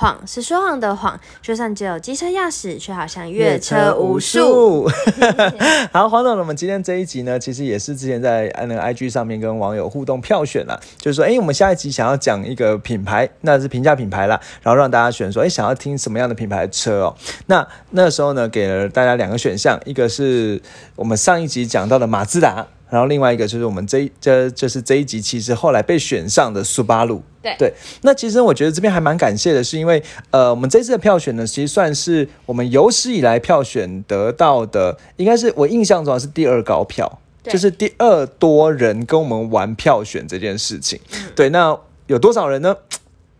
谎是说谎的谎，就算只有机车驾驶，却好像越车无数。好，黄总，我们今天这一集呢，其实也是之前在那个 IG 上面跟网友互动票选了，就是说，哎，我们下一集想要讲一个品牌，那是平价品牌啦，然后让大家选说，哎，想要听什么样的品牌的车哦？那那时候呢，给了大家两个选项，一个是我们上一集讲到的马自达。然后另外一个就是我们这这就是这一集，其实后来被选上的苏巴鲁。对对，那其实我觉得这边还蛮感谢的，是因为呃，我们这次的票选呢，其实算是我们有史以来票选得到的，应该是我印象中是第二高票，就是第二多人跟我们玩票选这件事情。对，那有多少人呢？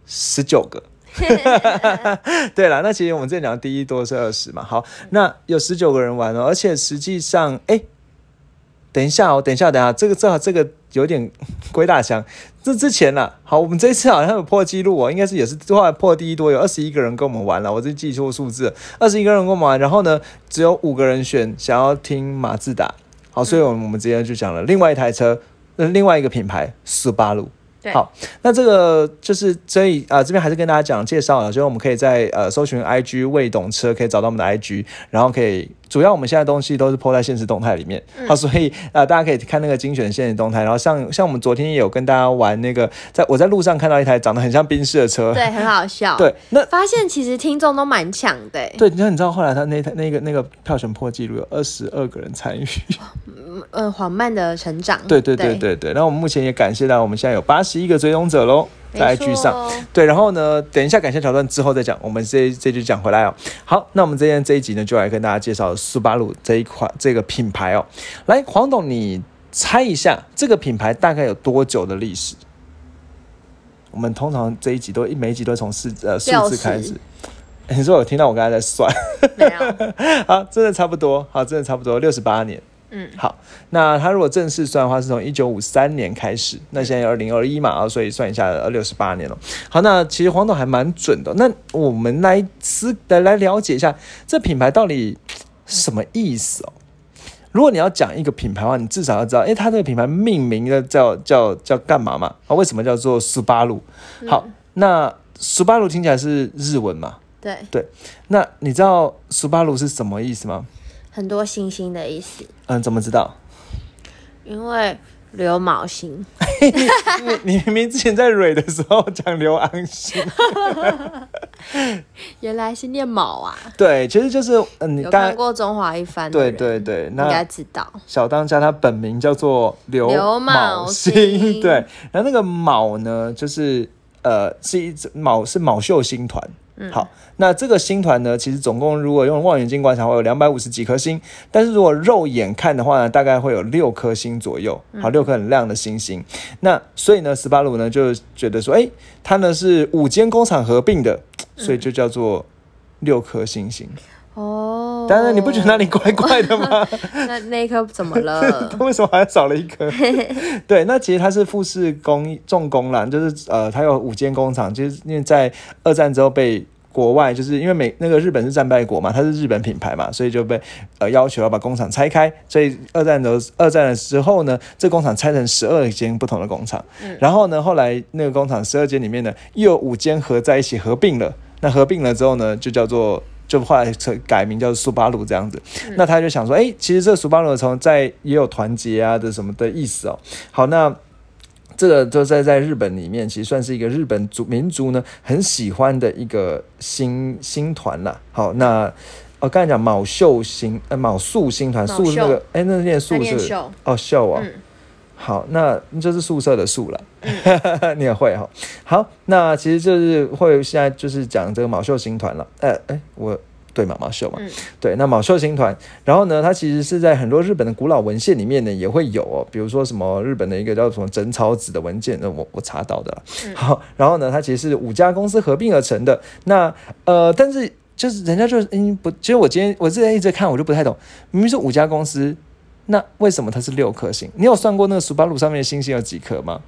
十九个。对了，那其实我们之前讲第一多是二十嘛，好，那有十九个人玩哦，而且实际上，哎。等一下哦，等一下，等一下，这个正好这个有点 鬼打墙。这之前呢，好，我们这次好像有破纪录哦，应该是也是后来破第一多，有二十一个人跟我们玩了，我这记错数字，二十一个人跟我们玩，然后呢，只有五个人选想要听马自达，好，所以我们我们直接就讲了另外一台车，那另外一个品牌斯巴鲁。好，那这个就是所以啊，这边还是跟大家讲介绍了，就是我们可以在呃搜寻 IG 未懂车，可以找到我们的 IG，然后可以。主要我们现在东西都是抛在现实动态里面，好，所以呃大家可以看那个精选现实动态，然后像像我们昨天也有跟大家玩那个，在我在路上看到一台长得很像宾士的车，对，很好笑，对，那发现其实听众都蛮强的，对，你看你知道后来他那台那个那个票选破纪录有二十二个人参与，嗯，缓慢的成长，对对对对。对，然后我们目前也感谢到我们现在有八十一个追踪者喽。在 IG 上，对，然后呢，等一下感谢桥段之后再讲，我们这这就讲回来哦。好，那我们今天这一集呢，就来跟大家介绍苏巴鲁这一款这个品牌哦。来，黄董，你猜一下这个品牌大概有多久的历史？我们通常这一集都一每一集都从四呃数字开始。你说我听到我刚才在算？没有。好，真的差不多，好，真的差不多六十八年。嗯，好，那他如果正式算的话，是从一九五三年开始，那现在二零二一嘛，啊，所以算一下六十八年了。好，那其实黄董还蛮准的。那我们来思来来了解一下这品牌到底什么意思哦？如果你要讲一个品牌的话，你至少要知道，哎，它这个品牌命名的叫叫叫干嘛嘛？啊，为什么叫做斯巴鲁？好，那斯巴鲁听起来是日文嘛？对对，那你知道斯巴鲁是什么意思吗？很多星星的意思。嗯，怎么知道？因为刘昴星。你你明明之前在蕊的时候讲刘昂星。原来是念卯啊。对，其实就是嗯，你看过《中华一番》对对对，应该知道。小当家他本名叫做刘昴星，对。然后那个卯呢，就是呃，是一卯是卯秀星团。好，那这个星团呢，其实总共如果用望远镜观察，会有两百五十几颗星。但是如果肉眼看的话呢，大概会有六颗星左右。好，六颗很亮的星星。那所以呢，斯巴鲁呢就觉得说，哎，它呢是五间工厂合并的，所以就叫做六颗星星。哦，当然你不觉得哪里怪怪的吗？那那一颗怎么了？为什么还少了一颗？对，那其实它是富士工重工啦，就是呃，它有五间工厂，就是因为在二战之后被国外，就是因为美那个日本是战败国嘛，它是日本品牌嘛，所以就被呃要求要把工厂拆开。所以二战的二战的时候呢，这工厂拆成十二间不同的工厂。嗯，然后呢，后来那个工厂十二间里面呢，又有五间合在一起合并了。那合并了之后呢，就叫做。就后来改名叫苏巴鲁这样子，那他就想说，哎，其实这个苏巴鲁从在也有团结啊的什么的意思哦。好，那这个就在在日本里面，其实算是一个日本族民族呢很喜欢的一个新新团啦。好，那我刚才讲卯秀星呃卯宿星团宿那个哎那念宿是哦秀啊。好，那就是宿舍的宿了，你也会哈。好，那其实就是会现在就是讲这个卯秀星团了。呃，哎，我对嘛，马秀嘛，对，那马秀星团，然后呢，它其实是在很多日本的古老文献里面呢也会有哦，比如说什么日本的一个叫什么真草子的文件，那我我查到的了。好，然后呢，它其实是五家公司合并而成的。那呃，但是就是人家就是嗯不，其实我今天我之前一直看，我就不太懂，明明是五家公司。那为什么它是六颗星？你有算过那个苏巴鲁上面的星星有几颗吗？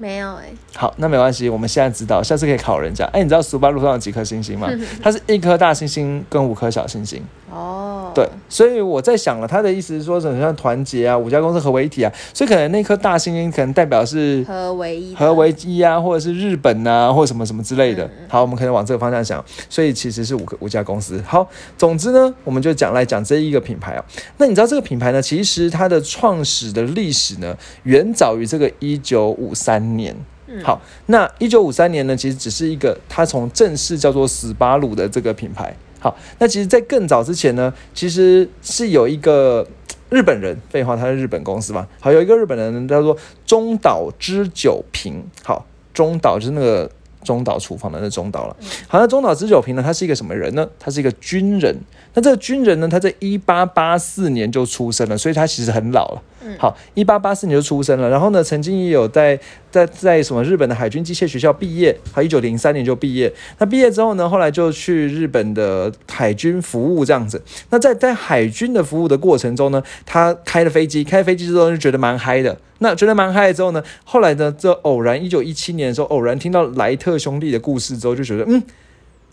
没有哎。好，那没关系，我们现在知道，下次可以考人家。哎，你知道苏巴路上有几颗星星吗？它是一颗大星星跟五颗小星星。哦。对，所以我在想了，他的意思是说，很像团结啊，五家公司合为一体啊，所以可能那颗大星星可能代表是合为一的，合为一啊，或者是日本啊，或者什么什么之类的。好，我们可能往这个方向想，所以其实是五个五家公司。好，总之呢，我们就讲来讲这一个品牌啊。那你知道这个品牌呢，其实它的创始的历史呢，远早于这个一九五三年。嗯好，那一九五三年呢，其实只是一个它从正式叫做斯巴鲁的这个品牌。好，那其实，在更早之前呢，其实是有一个日本人，废话，他是日本公司嘛。好，有一个日本人叫做中岛之久平。好，中岛就是那个中岛厨房的那中岛了。好，那中岛之久平呢，他是一个什么人呢？他是一个军人。那这个军人呢，他在一八八四年就出生了，所以他其实很老了。好，一八八四年就出生了，然后呢，曾经也有在在在什么日本的海军机械学校毕业，好，一九零三年就毕业。那毕业之后呢，后来就去日本的海军服务这样子。那在在海军的服务的过程中呢，他开了飞机，开飞机之后就觉得蛮嗨的。那觉得蛮嗨之后呢，后来呢，这偶然一九一七年的时候，偶然听到莱特兄弟的故事之后，就觉得嗯。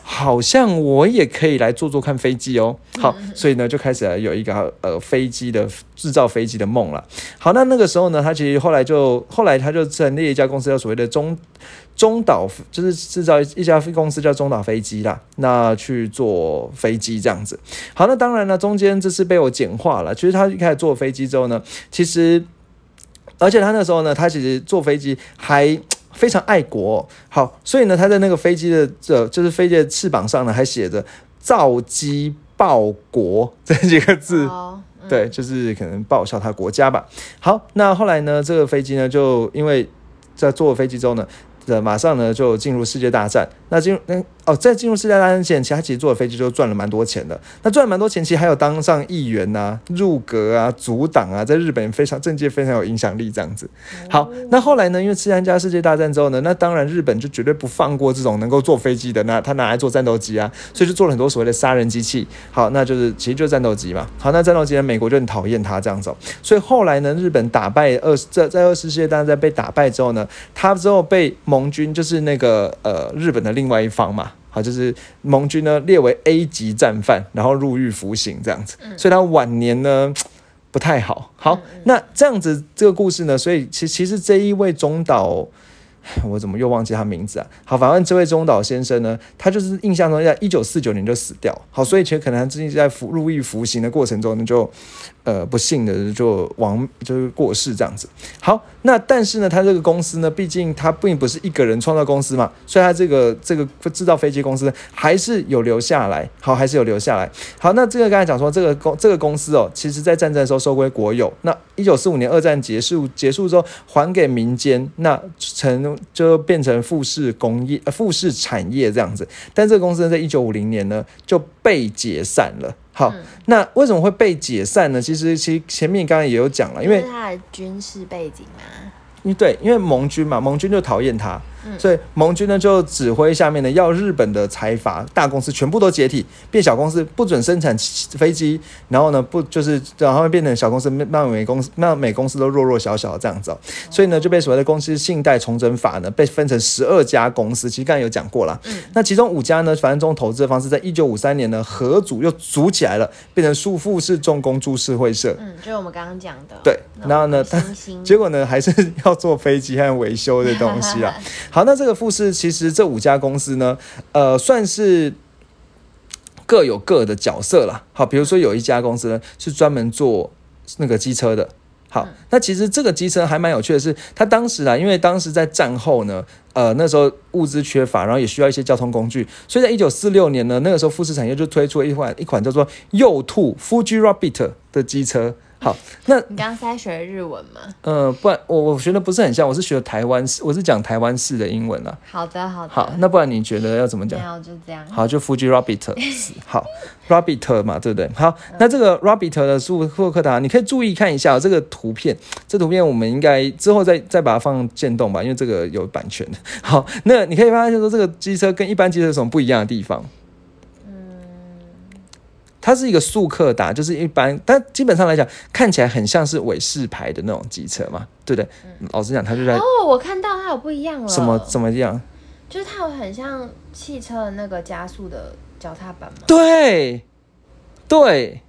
好像我也可以来做做看飞机哦。好，所以呢就开始有一个呃飞机的制造飞机的梦了。好，那那个时候呢，他其实后来就后来他就成立一家公司，叫所谓的中中岛，就是制造一家公司叫中岛飞机啦。那去做飞机这样子。好，那当然呢，中间这是被我简化了。其实他一开始做飞机之后呢，其实而且他那时候呢，他其实坐飞机还。非常爱国、哦，好，所以呢，他在那个飞机的这就是飞机的翅膀上呢，还写着“造机报国”这几个字。哦嗯对，就是可能报效他国家吧。好，那后来呢，这个飞机呢，就因为在坐了飞机之后呢，呃，马上呢就进入世界大战。那进入那哦，在进入世界大战前，其实他其实坐了飞机就赚了蛮多钱的。那赚了蛮多钱，其实还有当上议员呐、入阁啊、阻挡啊，在日本非常政界非常有影响力这样子。好，那后来呢，因为参加世界大战之后呢，那当然日本就绝对不放过这种能够坐飞机的，那他拿来做战斗机啊，所以就做了很多所谓的杀人机器。好，那就是其实就是战斗机嘛。好，那战斗机呢，美国就很讨厌他这样子、哦，所以后来呢，日本打败二在在二次世界大战被打败之后呢，他之后被盟军就是那个呃日本的另外一方嘛。好，就是盟军呢列为 A 级战犯，然后入狱服刑这样子，所以他晚年呢不太好。好，那这样子这个故事呢，所以其其实这一位中岛。我怎么又忘记他名字啊？好，反正这位中岛先生呢，他就是印象中在一九四九年就死掉。好，所以其实可能他最近在服入狱服刑的过程中呢，就呃不幸的就亡就是过世这样子。好，那但是呢，他这个公司呢，毕竟他并不是一个人创造公司嘛，所以他这个这个制造飞机公司还是有留下来。好，还是有留下来。好，那这个刚才讲说这个公这个公司哦，其实在战争的时候收归国有。那一九四五年二战结束结束之后还给民间，那成就变成富士工业呃富士产业这样子。但这个公司呢，在一九五零年呢就被解散了。好，那为什么会被解散呢？其实其实前面刚刚也有讲了，因为是他的军事背景嘛，因为对，因为盟军嘛，盟军就讨厌他，嗯。所以盟军呢就指挥下面呢要日本的财阀大公司全部都解体，变小公司，不准生产飞机，然后呢不就是然后变成小公司，让美公司让美公司都弱弱小小的这样子、哦，所以呢就被所谓的公司信贷重整法呢被分成十二家公司，其实刚才有讲过了，嗯。那其中五家呢，反正这种投资的方式，在一九五三年呢合组又组起来了，变成束富士重工株式会社，嗯，就是我们刚刚讲的，对，然后呢，星星。结果呢，还是要做飞机和维修的东西啊。好，那这个富士其实这五家公司呢，呃，算是各有各的角色啦。好，比如说有一家公司呢是专门做那个机车的。好，那其实这个机车还蛮有趣的是，它当时啊，因为当时在战后呢，呃，那时候物资缺乏，然后也需要一些交通工具，所以在一九四六年呢，那个时候富士产业就推出了一款一款叫做右兔 Fuji Rabbit 的机车。好，那你刚刚是在学日文吗？呃，不然我我学的不是很像，我是学台湾式，我是讲台湾式的英文啦。好的，好的，好，那不然你觉得要怎么讲没？有就这样，好，就 Fuji Rabbit，好，Rabbit 嘛，对不对？好，那这个 Rabbit 的速库克达，你可以注意看一下、哦、这个图片，这图片我们应该之后再再把它放渐动吧，因为这个有版权的。好，那你可以发现说这个机车跟一般机车有什么不一样的地方？它是一个速克达，就是一般，但基本上来讲，看起来很像是伟士牌的那种机车嘛，对不对？老实讲，它就在哦，我看到它有不一样了，什么怎么样？就是它有很像汽车的那个加速的脚踏板吗？对，对，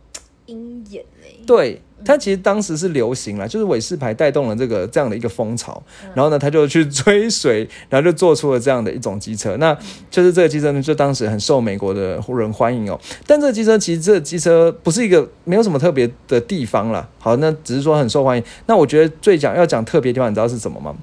鹰眼呢。对，它其实当时是流行了，就是韦氏牌带动了这个这样的一个风潮，然后呢，他就去追随，然后就做出了这样的一种机车。那就是这个机车呢，就当时很受美国的人欢迎哦。但这个机车其实这机车不是一个没有什么特别的地方了。好，那只是说很受欢迎。那我觉得最讲要讲特别地方，你知道是什么吗？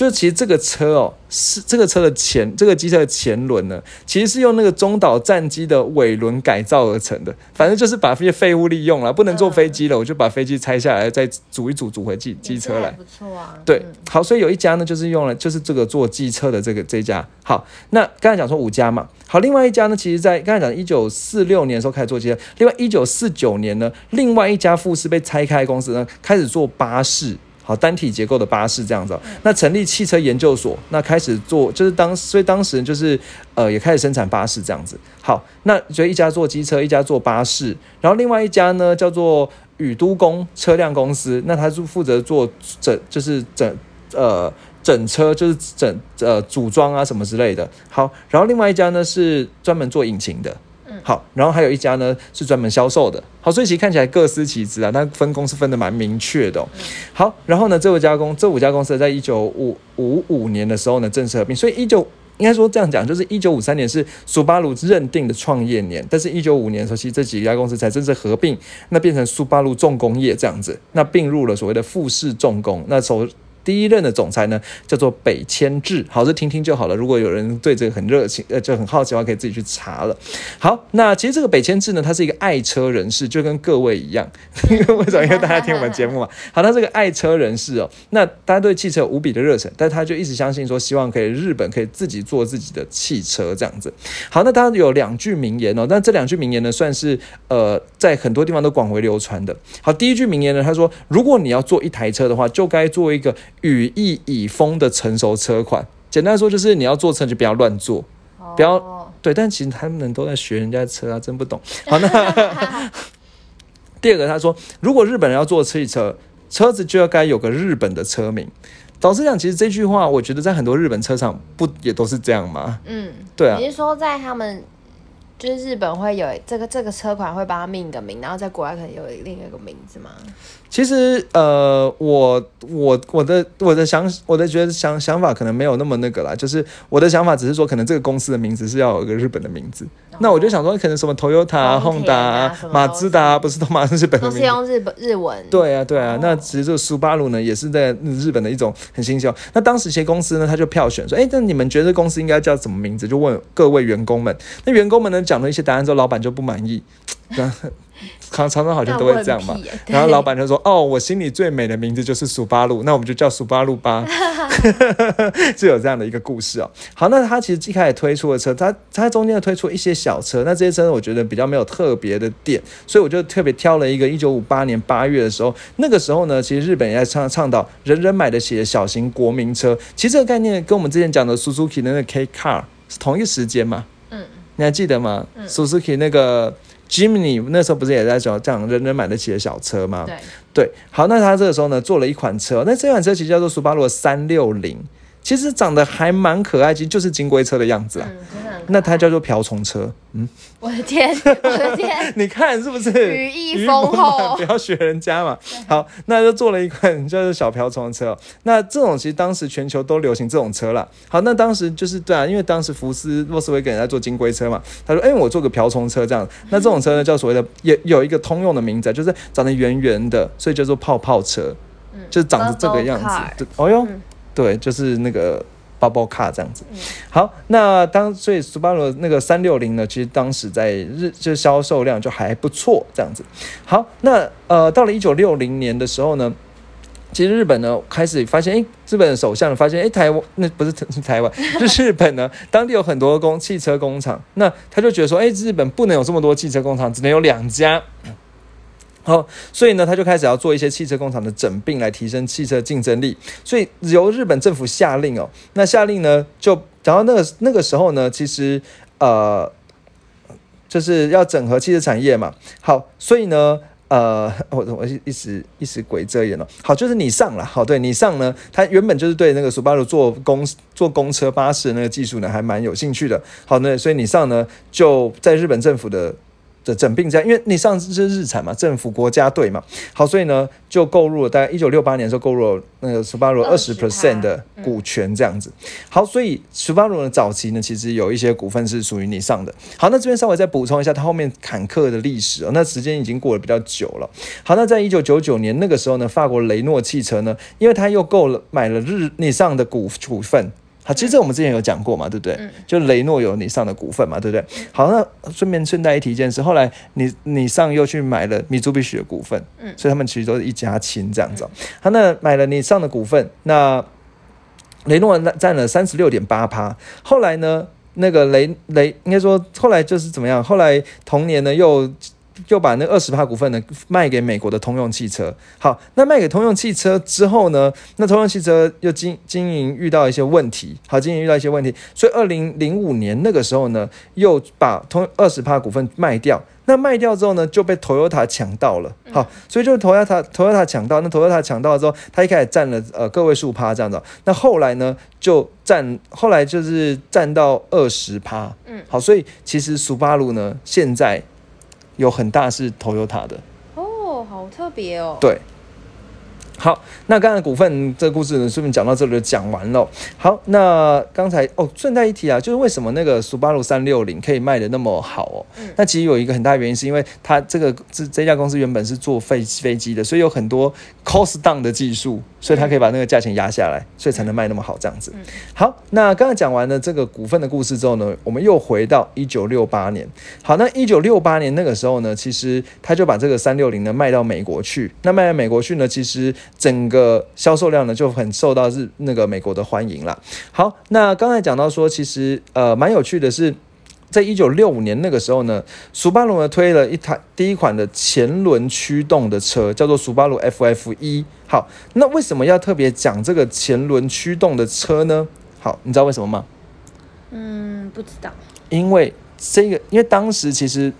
就是其实这个车哦，是这个车的前这个机车的前轮呢，其实是用那个中岛战机的尾轮改造而成的。反正就是把这些废物利用了，不能坐飞机了，我就把飞机拆下来，再组一组，组回机机车来。不错啊。对，好，所以有一家呢，就是用了，就是这个做机车的这个这家。好，那刚才讲说五家嘛，好，另外一家呢，其实在刚才讲一九四六年的时候开始做机车，另外一九四九年呢，另外一家富士被拆开公司呢，开始做巴士。好，单体结构的巴士这样子，那成立汽车研究所，那开始做，就是当，所以当时就是呃，也开始生产巴士这样子。好，那所以一家做机车，一家做巴士，然后另外一家呢叫做宇都宫车辆公司，那他是负责做整，就是整呃整车，就是整呃组装啊什么之类的。好，然后另外一家呢是专门做引擎的。好，然后还有一家呢是专门销售的。好，所以其实看起来各司其职啊，但分工是分的蛮明确的。好，然后呢，这五家公这五家公司在一九五五五年的时候呢正式合并，所以一九应该说这样讲，就是一九五三年是苏巴鲁认定的创业年，但是一九五年的时候，其实这几家公司才正式合并，那变成苏巴鲁重工业这样子，那并入了所谓的富士重工，那首。第一任的总裁呢，叫做北千智，好，这听听就好了。如果有人对这个很热情，呃，就很好奇的话，可以自己去查了。好，那其实这个北千智呢，他是一个爱车人士，就跟各位一样。为什么？因为大家听我们节目嘛。好，他这个爱车人士哦，那大家对汽车无比的热忱，但他就一直相信说，希望可以日本可以自己做自己的汽车这样子。好，那他有两句名言哦，那这两句名言呢，算是呃，在很多地方都广为流传的。好，第一句名言呢，他说，如果你要做一台车的话，就该做一个。羽翼已丰的成熟车款，简单说就是你要做车就不要乱做，不要对。但其实他们都在学人家车啊，真不懂。好，那 第二个他说，如果日本人要做汽车，车子就要该有个日本的车名。导师讲，其实这句话，我觉得在很多日本车厂不也都是这样吗？嗯，对啊。你是说在他们？就是日本会有这个这个车款会帮他命个名，然后在国外可能有另一个名字吗？其实呃，我我我的我的想我的觉得想想法可能没有那么那个啦，就是我的想法只是说，可能这个公司的名字是要有一个日本的名字。那我就想说，可能什么 Toyota、Honda、马自达，不是都马是日本的名字？都是用日本日文。对啊，对啊。那其实这个苏巴鲁呢，也是在日本的一种很新秀。那当时一些公司呢，他就票选说，哎，那你们觉得公司应该叫什么名字？就问各位员工们。那员工们呢？讲了一些答案之后，老板就不满意。常常常好像都会这样嘛。然后老板就说：“哦，我心里最美的名字就是苏巴路，那我们就叫苏巴路吧。” 就有这样的一个故事哦。好，那他其实一开始推出的车，他他中间推出一些小车，那这些车我觉得比较没有特别的点，所以我就特别挑了一个一九五八年八月的时候，那个时候呢，其实日本也在倡倡导人人买得起的小型国民车。其实这个概念跟我们之前讲的 Suzuki 的那个 K Car 是同一个时间嘛？嗯你还记得吗？Suzuki 那个 Jimny 那时候不是也在讲这样人人买得起的小车吗？对对，好，那他这个时候呢做了一款车，那这款车其实叫做苏巴鲁三六零，其实长得还蛮可爱，其实就是金龟车的样子啊。那它叫做瓢虫车，嗯，我的天，我的天，你看是不是羽翼丰厚？不要学人家嘛。好，那就做了一款叫做小瓢虫车。那这种其实当时全球都流行这种车了。好，那当时就是对啊，因为当时福斯洛斯威根在做金龟车嘛，他说，哎，我做个瓢虫车这样。那这种车呢，叫所谓的也有一个通用的名字，就是长得圆圆的，所以叫做泡泡车，就是长得这个样子。哦哟，对，就是那个。Bubble Car 这样子，好，那当所以 Subaru 那个三六零呢，其实当时在日就销售量就还不错，这样子。好，那呃，到了一九六零年的时候呢，其实日本呢开始发现，哎，日本首相发现，哎，台湾那不 是台湾，是日本呢，当地有很多工汽车工厂，那他就觉得说，哎，日本不能有这么多汽车工厂，只能有两家。好，所以呢，他就开始要做一些汽车工厂的整并，来提升汽车竞争力。所以由日本政府下令哦，那下令呢，就然后那个那个时候呢，其实呃，就是要整合汽车产业嘛。好，所以呢，呃，我我一时一时鬼遮眼了。好，就是你上了，好，对你上呢，他原本就是对那个苏巴鲁做公做公车巴士的那个技术呢，还蛮有兴趣的。好，那所以你上呢，就在日本政府的。的整并在，因为你上次是日产嘛，政府国家队嘛，好，所以呢就购入了大概一九六八年的时候购入了那个 Subaru 二十 percent 的股权这样子。好，所以 Subaru 呢早期呢其实有一些股份是属于你上的。好，那这边稍微再补充一下它后面坎坷的历史哦，那时间已经过得比较久了。好，那在一九九九年那个时候呢，法国雷诺汽车呢，因为它又购了买了日你上的股股份。好，其实这我们之前有讲过嘛，对不对？就雷诺有你上的股份嘛，对不对？好，那顺便顺带一提一件事，后来你你上又去买了米珠必须的股份，嗯，所以他们其实都是一家亲这样子。好，那买了你上的股份，那雷诺占了三十六点八趴。后来呢，那个雷雷应该说后来就是怎么样？后来同年呢又。就把那二十趴股份呢卖给美国的通用汽车。好，那卖给通用汽车之后呢，那通用汽车又经经营遇到一些问题。好，经营遇到一些问题，所以二零零五年那个时候呢，又把通二十趴股份卖掉。那卖掉之后呢，就被 Toyota 抢到了。好，所以就是 Toyota Toyota 抢到，那 Toyota 抢到之后，他一开始占了呃个位数趴这样子。那后来呢，就占后来就是占到二十趴。嗯，好，所以其实 Subaru 呢，现在。有很大是 Toyota 的哦，好特别哦。对。好，那刚才股份这个故事呢，顺便讲到这里就讲完了。好，那刚才哦，顺带一提啊，就是为什么那个 Subaru 三六零可以卖的那么好哦？嗯，那其实有一个很大原因，是因为它这个这这家公司原本是做飞飞机的，所以有很多 cost down 的技术，所以它可以把那个价钱压下来，所以才能卖那么好这样子。好，那刚才讲完了这个股份的故事之后呢，我们又回到一九六八年。好，那一九六八年那个时候呢，其实他就把这个三六零呢卖到美国去。那卖到美国去呢，其实整个销售量呢就很受到日那个美国的欢迎啦。好，那刚才讲到说，其实呃蛮有趣的是，在一九六五年那个时候呢，苏巴鲁呢推了一台第一款的前轮驱动的车，叫做苏巴鲁 FF 一。好，那为什么要特别讲这个前轮驱动的车呢？好，你知道为什么吗？嗯，不知道。因为这个，因为当时其实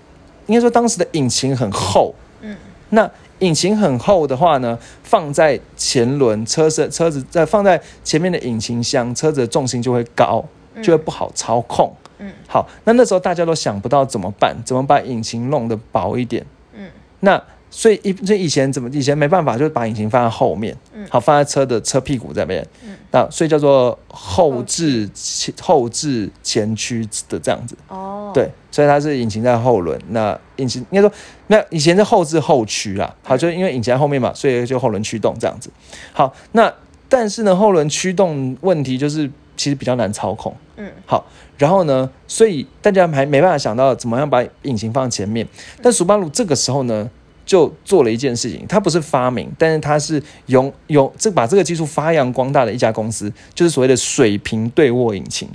应该说当时的引擎很厚。嗯。那引擎很厚的话呢，放在前轮车身车子在放在前面的引擎箱，车子的重心就会高，就会不好操控。嗯，好，那那时候大家都想不到怎么办，怎么把引擎弄得薄一点。嗯，那所以以这以前怎么以前没办法，就把引擎放在后面。嗯，好，放在车的车屁股这边。嗯，那所以叫做后置前后置前驱的这样子。哦，对。所以它是引擎在后轮，那引擎应该说，那以前是后置后驱啦。好，就因为引擎在后面嘛，所以就后轮驱动这样子。好，那但是呢，后轮驱动问题就是其实比较难操控。嗯，好，然后呢，所以大家还没办法想到怎么样把引擎放前面。但苏巴鲁这个时候呢，就做了一件事情，它不是发明，但是它是用用这把这个技术发扬光大的一家公司，就是所谓的水平对卧引擎。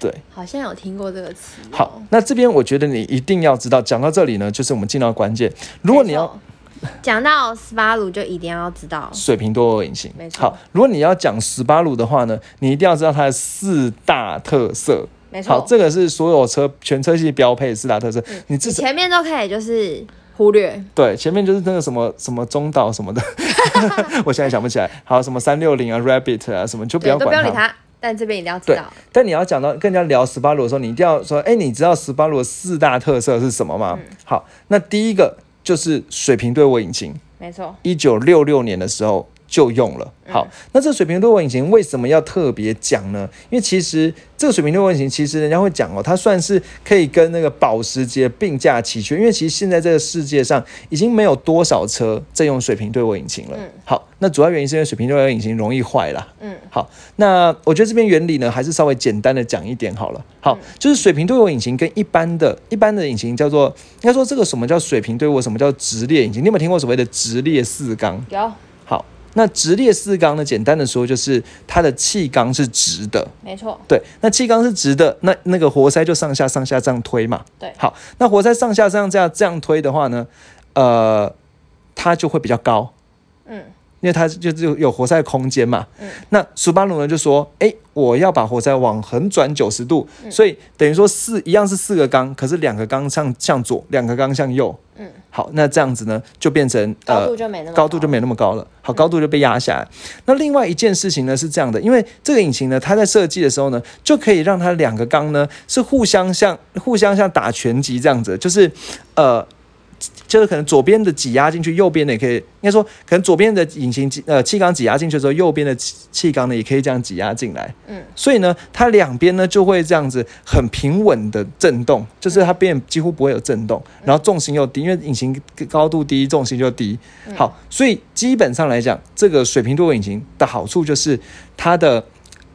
对，好像有听过这个词。好，那这边我觉得你一定要知道，讲到这里呢，就是我们进到关键。如果你要讲到斯巴鲁，就一定要知道水平多涡引擎。没错。好，如果你要讲斯巴鲁的话呢，你一定要知道它的四大特色。没错。好，这个是所有车全车系标配四大特色。你自前面都可以就是忽略。对，前面就是那个什么什么中岛什么的，我现在想不起来。好，什么三六零啊，Rabbit 啊，什么就不要管它。但这边一定要知道。但你要讲到跟人家聊斯巴鲁的时候，你一定要说：哎，你知道斯巴鲁的四大特色是什么吗？好，那第一个就是水平对卧引擎。没错。一九六六年的时候就用了。好，那这水平对卧引擎为什么要特别讲呢？因为其实这个水平对卧引擎，其实人家会讲哦，它算是可以跟那个保时捷并驾齐驱。因为其实现在这个世界上已经没有多少车在用水平对卧引擎了。好。那主要原因是因为水平对卧引擎容易坏啦。嗯，好，那我觉得这边原理呢，还是稍微简单的讲一点好了。好，就是水平对卧引擎跟一般的一般的引擎叫做，应该说这个什么叫水平对卧，什么叫直列引擎？你有没有听过所谓的直列四缸？有。好，那直列四缸呢，简单的说就是它的气缸是直的。没错。对，那气缸是直的，那那个活塞就上下上下这样推嘛。对。好，那活塞上下这样这样这样推的话呢，呃，它就会比较高。嗯。因为它就是有有活塞空间嘛，嗯，那苏巴鲁呢就说，哎，我要把活塞往横转九十度，所以等于说四一样是四个缸，可是两个缸向向左，两个缸向右，嗯，好，那这样子呢，就变成高度就没那么高度就没那么高了，好，高度就被压下来。那另外一件事情呢是这样的，因为这个引擎呢，它在设计的时候呢，就可以让它两个缸呢是互相像互相像打拳击这样子，就是呃。就是可能左边的挤压进去，右边的也可以，应该说可能左边的引擎挤呃气缸挤压进去之后，右边的气气缸呢也可以这样挤压进来。嗯，所以呢，它两边呢就会这样子很平稳的震动，就是它变几乎不会有震动，然后重心又低，因为引擎高度低，重心就低。好，所以基本上来讲，这个水平多位引擎的好处就是它的。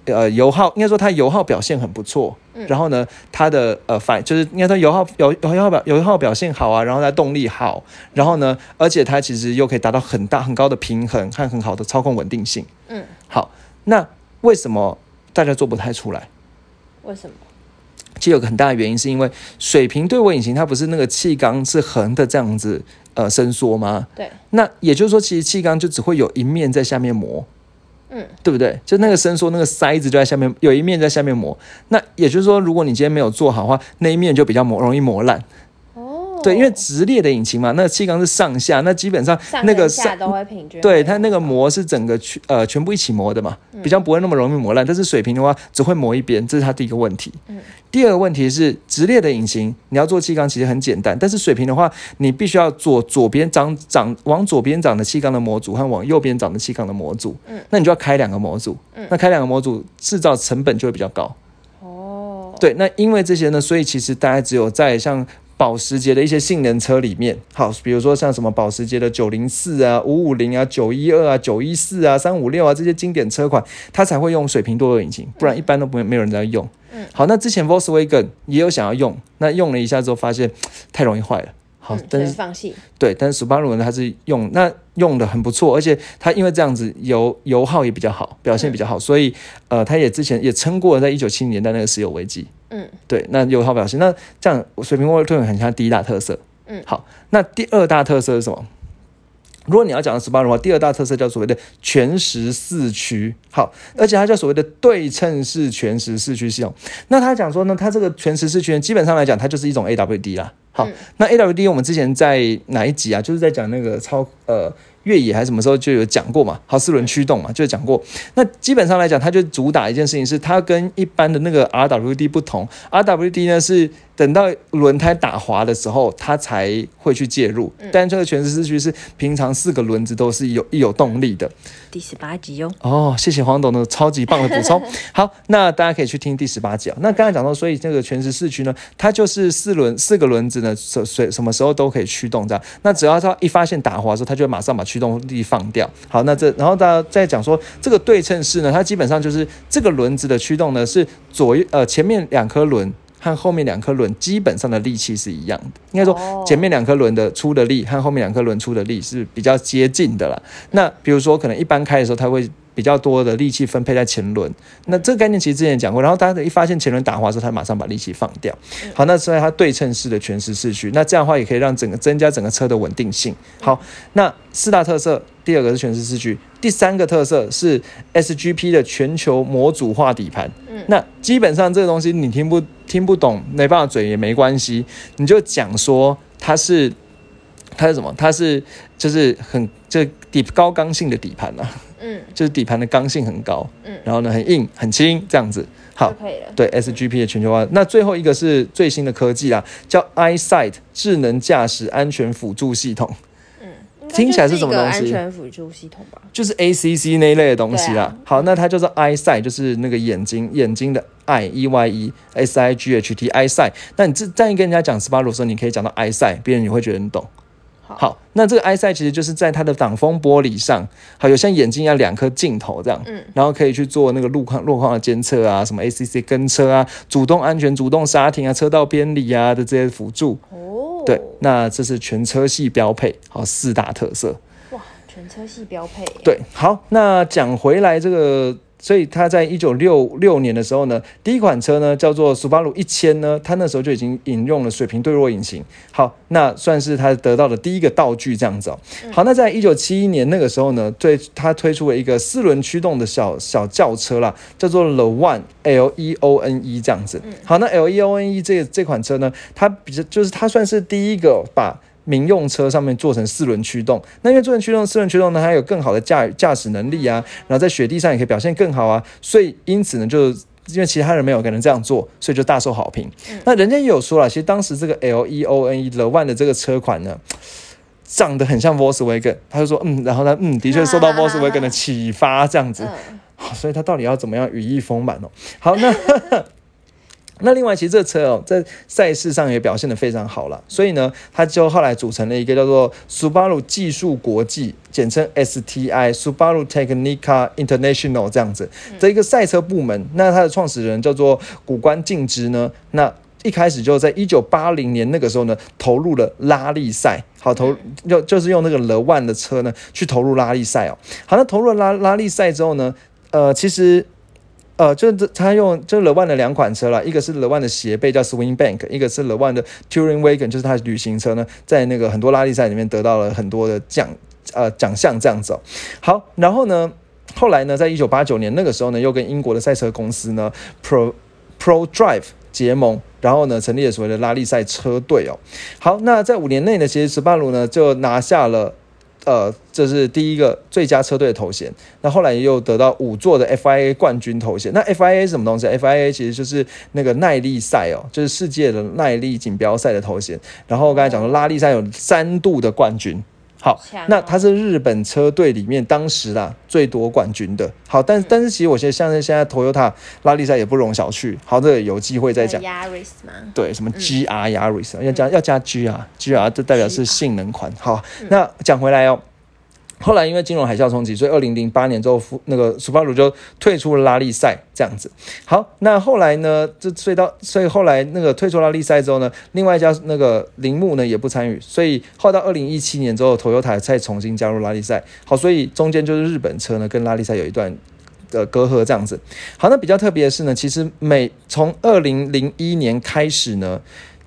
呃，油耗应该说它油耗表现很不错，然后呢，它的呃反就是应该说油耗油油耗表油耗表现好啊，然后它动力好，然后呢，而且它其实又可以达到很大很高的平衡和很好的操控稳定性。嗯，好，那为什么大家做不太出来？为什么？其实有个很大的原因是因为水平对位引擎它不是那个气缸是横的这样子呃伸缩吗？对，那也就是说，其实气缸就只会有一面在下面磨。对不对？就那个伸缩，那个塞子就在下面，有一面在下面磨。那也就是说，如果你今天没有做好的话，那一面就比较磨，容易磨烂。哦，对，因为直列的引擎嘛，那气缸是上下，那基本上那个下都会平均。对，它那个磨是整个全呃全部一起磨的嘛，比较不会那么容易磨烂。但是水平的话，只会磨一边，这是它第一个问题。嗯。第二个问题是直列的引擎，你要做气缸其实很简单，但是水平的话，你必须要做左边长长往左边长的气缸的模组和往右边长的气缸的模组。嗯，那你就要开两个模组。嗯，那开两个模组制造成本就会比较高。哦，对，那因为这些呢，所以其实大概只有在像保时捷的一些性能车里面，好，比如说像什么保时捷的九零四啊、五五零啊、九一二啊、九一四啊、三五六啊这些经典车款，它才会用水平多引擎，不然一般都不会没有人在用。好，那之前 Volkswagen 也有想要用，那用了一下之后发现太容易坏了。好，但是放弃。对，但是 Subaru 呢，它是用那用的很不错，而且它因为这样子油油耗也比较好，表现比较好，所以呃，它也之前也撑过了在一九七零年代那个石油危机。嗯，对，那有好表现，那这样水平沃尔顿很像第一大特色。嗯，好，那第二大特色是什么？如果你要讲的 Subaru 的话，第二大特色叫所谓的全时四驱，好，而且它叫所谓的对称式全时四驱系统。那他讲说呢，它这个全时四驱基本上来讲，它就是一种 AWD 啦。好，那 AWD 我们之前在哪一集啊？就是在讲那个超呃。越野还是什么时候就有讲过嘛？好，四轮驱动嘛，就讲过。那基本上来讲，它就主打一件事情，是它跟一般的那个 RWD 不同。RWD 呢是等到轮胎打滑的时候，它才会去介入。但这个全时四驱是平常四个轮子都是有有动力的。第十八集哟。哦，谢谢黄董的超级棒的补充。好，那大家可以去听第十八集啊。那刚才讲到，所以这个全时四驱呢，它就是四轮四个轮子呢，什什什么时候都可以驱动这样。那只要它一发现打滑的时候，它就马上把驱动力放掉。好，那这然后大家再讲说这个对称式呢，它基本上就是这个轮子的驱动呢是左右呃前面两颗轮和后面两颗轮基本上的力气是一样的。应该说前面两颗轮的出的力和后面两颗轮出的力是比较接近的啦。那比如说可能一般开的时候，它会比较多的力气分配在前轮。那这个概念其实之前讲过。然后大家一发现前轮打滑的时候，它马上把力气放掉。好，那所以它对称式的全时四驱，那这样的话也可以让整个增加整个车的稳定性。好，那四大特色，第二个是全时四驱，第三个特色是 SGP 的全球模组化底盘。嗯，那基本上这个东西你听不听不懂，没办法嘴也没关系，你就讲说它是它是什么？它是就是很就底高刚性的底盘啊。嗯，就是底盘的刚性很高。嗯，然后呢很硬很轻这样子。好，可以了。对 SGP 的全球化。那最后一个是最新的科技啦，叫 EyeSight 智能驾驶安全辅助系统。听起来是什么东西？安全辅助系统吧，就是 ACC 那一类的东西啦。啊好，那它叫做 eyesight，就是那个眼睛眼睛的 eye e y e s i g h t eyesight。那你这这样一跟人家讲 Subaru 的时候，你可以讲到 eyesight，别人也会觉得你懂。好，那这个 eyesight 其实就是在它的挡风玻璃上，好有像眼睛一样两颗镜头这样，嗯，然后可以去做那个路况路况的监测啊，什么 ACC 跟车啊，主动安全、主动刹停啊，车道偏离啊的这些辅助。哦，对，那这是全车系标配，好四大特色。哇，全车系标配。对，好，那讲回来这个。所以他在一九六六年的时候呢，第一款车呢叫做 Subaru 一千呢，它那时候就已经引用了水平对弱引擎。好，那算是他得到的第一个道具这样子哦。好，那在一九七一年那个时候呢，对他推出了一个四轮驱动的小小轿车啦，叫做 The One L E O N E 这样子。好，那 L E O N E 这这款车呢，它比较就是它算是第一个把民用车上面做成四轮驱动。那因为做成驱动四轮驱动呢，它有更好的驾驾驶能力啊，然后在雪地上也可以表现更好啊，所以因此呢，就因为其他人没有可能这样做，所以就大受好评。那人家也有说了，其实当时这个 L E O N E Le One 的这个车款呢。长得很像 Volkswagen，他就说嗯，然后呢嗯，的确受到 Volkswagen 的启发，这样子，好，所以他到底要怎么样羽翼丰满哦？好，那 那另外，其实这车哦，在赛事上也表现得非常好了，所以呢，它就后来组成了一个叫做 Subaru 技术国际，简称 STI，Subaru Technica International 这样子的一个赛车部门。那它的创始人叫做古关敬之呢，那。一开始就在一九八零年那个时候呢，投入了拉力赛，好投就就是用那个 l one 的车呢去投入拉力赛哦。好，那投入了拉拉力赛之后呢，呃，其实呃，就是他用就是勒万的两款车了，一个是勒万的斜背叫 Swing Bank，一个是勒万的 Touring Wagon，就是他的旅行车呢，在那个很多拉力赛里面得到了很多的奖呃奖项这样子哦。好，然后呢，后来呢，在一九八九年那个时候呢，又跟英国的赛车公司呢 Pro Pro Drive 结盟。然后呢，成立了所谓的拉力赛车队哦。好，那在五年内呢，其实斯巴鲁呢就拿下了，呃，这是第一个最佳车队的头衔。那后来又得到五座的 FIA 冠军头衔。那 FIA 是什么东西？FIA 其实就是那个耐力赛哦，就是世界的耐力锦标赛的头衔。然后刚才讲说拉力赛有三度的冠军。好，那他是日本车队里面当时啦最多冠军的。好，但但是其实我觉得像是现在 Toyota 拉力赛也不容小觑。好，这个有机会再讲。Yaris 吗？对，什么 GR Yaris 要加要加 GR，GR 这代表是性能款。好，那讲回来哦。后来因为金融海啸冲击，所以二零零八年之后，那个斯巴鲁就退出了拉力赛，这样子。好，那后来呢？这所以到所以后来那个退出拉力赛之后呢，另外一家那个铃木呢也不参与，所以后到二零一七年之后，Toyota 再重新加入拉力赛。好，所以中间就是日本车呢跟拉力赛有一段的隔阂，这样子。好，那比较特别的是呢，其实每从二零零一年开始呢。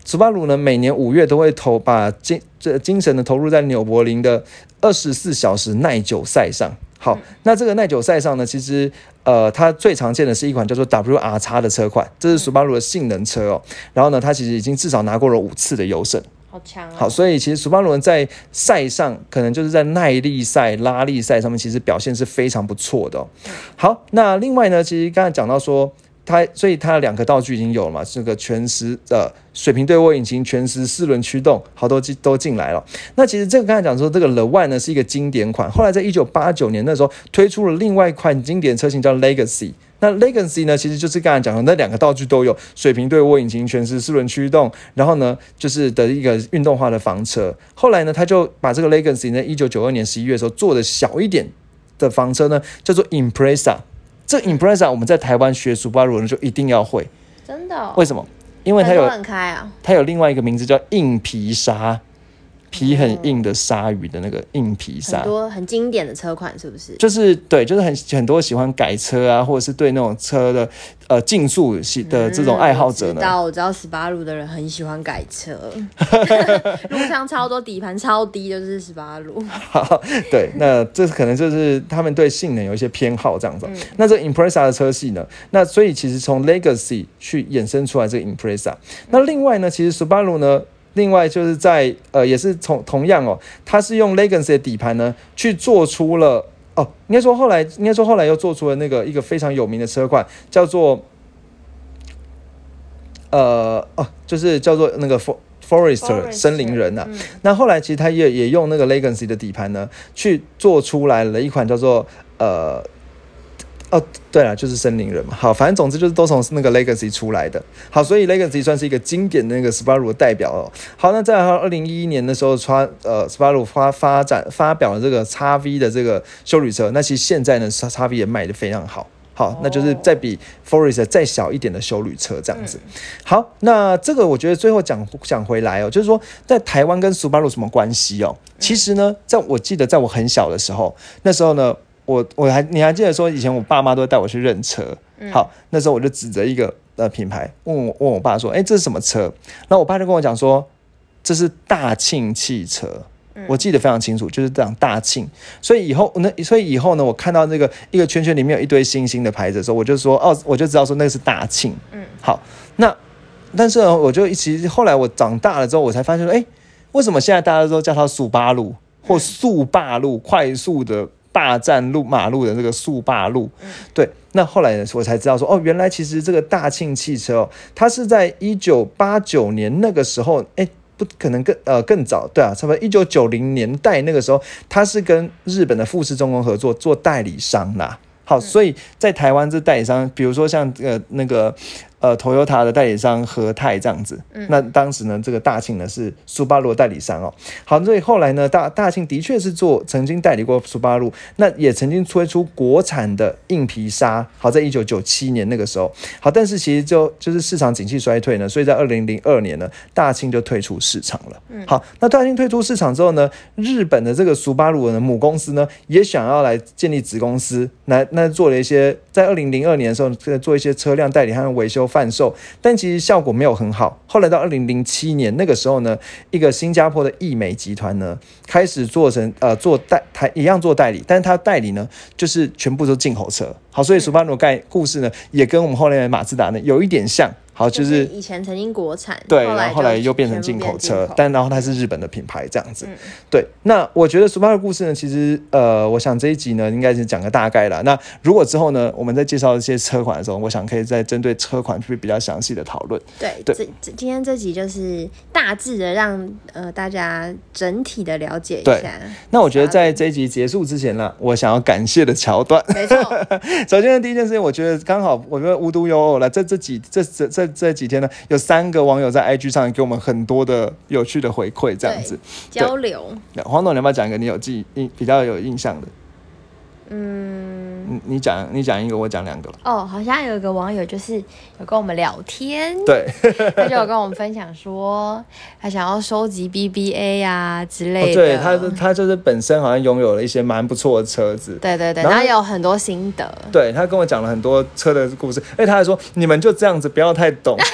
斯巴鲁呢，每年五月都会投把精这精神呢投入在纽柏林的二十四小时耐久赛上。好，那这个耐久赛上呢，其实呃，它最常见的是一款叫做 WRX 的车款，这是斯巴鲁的性能车哦。然后呢，它其实已经至少拿过了五次的优胜。好强！好，所以其实斯巴鲁在赛上，可能就是在耐力赛、拉力赛上面，其实表现是非常不错的。好，那另外呢，其实刚才讲到说。它所以它两个道具已经有了嘛？这个全时的水平对卧引擎、全时四轮驱动，好多进都进来了。那其实这个刚才讲说，这个 The One 呢是一个经典款，后来在一九八九年那时候推出了另外一款经典车型叫 Legacy。那 Legacy 呢，其实就是刚才讲的那两个道具都有，水平对卧引擎、全时四轮驱动，然后呢就是的一个运动化的房车。后来呢，他就把这个 Legacy 呢，一九九二年十一月的时候做的小一点的房车呢，叫做 Impreza。这 Impreza 我们在台湾学 Subaru 就一定要会，真的？为什么？因为它有开啊，它有另外一个名字叫硬皮沙。皮很硬的鲨鱼的那个硬皮鲨，很多很经典的车款是不是？就是对，就是很很多喜欢改车啊，或者是对那种车的呃竞速系的这种爱好者呢。知道我知道十八路的人很喜欢改车，路上超多底盘超低，就是十八路。对，那这可能就是他们对性能有一些偏好这样子。那这 Impreza 的车系呢？那所以其实从 Legacy 去衍生出来这个 Impreza。那另外呢，其实十八路呢？另外就是在呃，也是从同样哦，它是用 Legacy 的底盘呢，去做出了哦，应该说后来应该说后来又做出了那个一个非常有名的车款，叫做呃哦，就是叫做那个 For Forester 森林人呐。那后来其实他也也用那个 Legacy 的底盘呢，去做出来了一款叫做呃。哦，对了，就是森林人嘛。好，反正总之就是都从那个 Legacy 出来的。好，所以 Legacy 算是一个经典的那个 Subaru 的代表哦。好，那在二零一一年的时候，穿呃 Subaru 发发展发表了这个 x V 的这个修旅车。那其实现在呢，叉叉 V 也卖的非常好。好，那就是再比 Forest 再小一点的修旅车这样子。好，那这个我觉得最后讲讲回来哦，就是说在台湾跟 Subaru 什么关系哦？其实呢，在我记得在我很小的时候，那时候呢。我我还你还记得说以前我爸妈都会带我去认车，好，那时候我就指着一个呃品牌问我问我爸说，哎，这是什么车？那我爸就跟我讲说，这是大庆汽车，我记得非常清楚，就是这样大庆。所以以后那所以以后呢，我看到那个一个圈圈里面有一堆星星的牌子的时候，我就说哦，我就知道说那个是大庆。嗯，好，那但是呢，我就其实后来我长大了之后，我才发现说，哎。为什么现在大家都叫它速八路或速霸路，快速的霸占路马路的这个速霸路？对，那后来，我才知道说，哦，原来其实这个大庆汽车哦，它是在一九八九年那个时候，哎。不可能更呃更早，对啊，差不多一九九零年代那个时候，它是跟日本的富士重工合作做代理商啦。好，所以在台湾这代理商，比如说像呃那个。呃，Toyota 的代理商和泰这样子，那当时呢，这个大庆呢是苏巴路代理商哦。好，所以后来呢，大大庆的确是做曾经代理过苏巴路，那也曾经推出国产的硬皮沙。好，在一九九七年那个时候，好，但是其实就就是市场景气衰退呢，所以在二零零二年呢，大庆就退出市场了。好，那大庆退出市场之后呢，日本的这个苏巴路的母公司呢，也想要来建立子公司，来那做了一些，在二零零二年的时候，做一些车辆代理和维修。贩售，但其实效果没有很好。后来到二零零七年那个时候呢，一个新加坡的易美集团呢，开始做成呃做代他一样做代理，但是他代理呢就是全部都进口车。好，所以苏巴罗盖故事呢也跟我们后来的马自达呢有一点像。好，就是以前曾经国产，对，然后后来又变成进口车，但然后它是日本的品牌这样子。对，那我觉得 Subaru 的故事呢，其实呃，我想这一集呢，应该是讲个大概了。那如果之后呢，我们在介绍一些车款的时候，我想可以再针对车款去比较详细的讨论。对，对，这这今天这集就是大致的让呃大家整体的了解一下。那我觉得在这一集结束之前呢，我想要感谢的桥段，没错。首先第一件事情，我觉得刚好，我觉得无独有偶了，这这几这这这。这几天呢，有三个网友在 IG 上给我们很多的有趣的回馈，这样子交流。黄总，你要不要讲一个你有记印比较有印象的？嗯，你你讲你讲一个，我讲两个哦，好像有一个网友就是有跟我们聊天，对，他就有跟我们分享说，他想要收集 BBA 啊之类的。对，他他就是本身好像拥有了一些蛮不错的车子。对对对，然后有很多心得。对他跟我讲了很多车的故事，哎，他还说你们就这样子，不要太懂。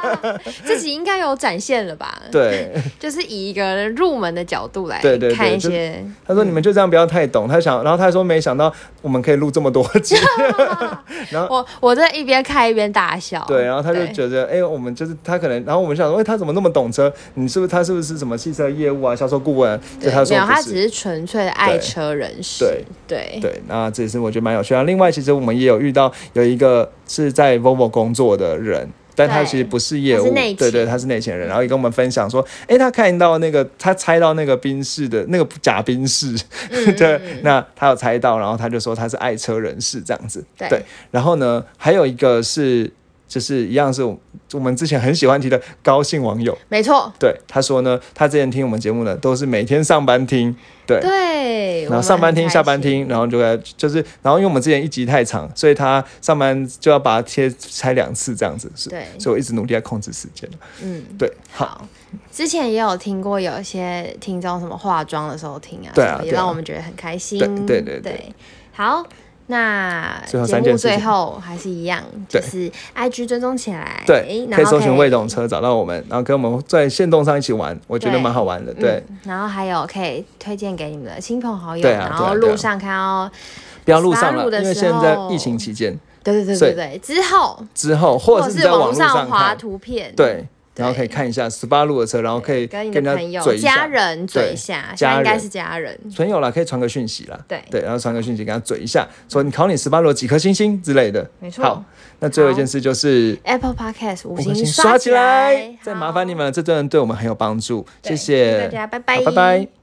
自己应该有展现了吧？对，就是以一个入门的角度来看一些。他说你们就这样，不要太懂。他想，然后他说没。想到我们可以录这么多集，然后我我在一边看一边大笑。对，然后他就觉得，哎，我们就是他可能，然后我们想说，哎，他怎么那么懂车？你是不是他是不是什么汽车业务啊，销售顾问？对，他说没有，他只是纯粹的爱车人士。对对对，那这也是我觉得蛮有趣的。另外，其实我们也有遇到有一个是在 Volvo 工作的人。但他其实不是业务，对对，他是内勤人，然后也跟我们分享说，哎，他看到那个，他猜到那个宾士的那个假宾士，对，那他有猜到，然后他就说他是爱车人士这样子，对，然后呢，还有一个是。就是一样是我们之前很喜欢提的高兴网友，没错。对，他说呢，他之前听我们节目呢，都是每天上班听，对。对，然后上班听，下班听，然后就在就是，然后因为我们之前一集太长，所以他上班就要把它切拆两次这样子，是，对，所以我一直努力在控制时间。嗯，对，好。之前也有听过有一些听众什么化妆的时候听啊，对啊，也让我们觉得很开心，对对。对，好。那节目最后还是一样，就是 I G 追踪起来，对，可以搜寻魏董车找到我们，然后跟我们在线动上一起玩，我觉得蛮好玩的。对，然后还有可以推荐给你们的亲朋好友，然后路上看到不要路上了，因为现在疫情期间，对对对对对，之后之后或者是在网络上滑图片，对。然后可以看一下十八路的车，然后可以跟人家嘴一下、家人嘴一下，家应该是家人。朋友了，可以传个讯息啦。对对，然后传个讯息跟他嘴一下，说你考你十八路几颗星星之类的。没错。好，那最后一件事就是 Apple Podcast 五星刷起来，再麻烦你们，这真的对我们很有帮助。谢谢大家，拜拜，拜拜。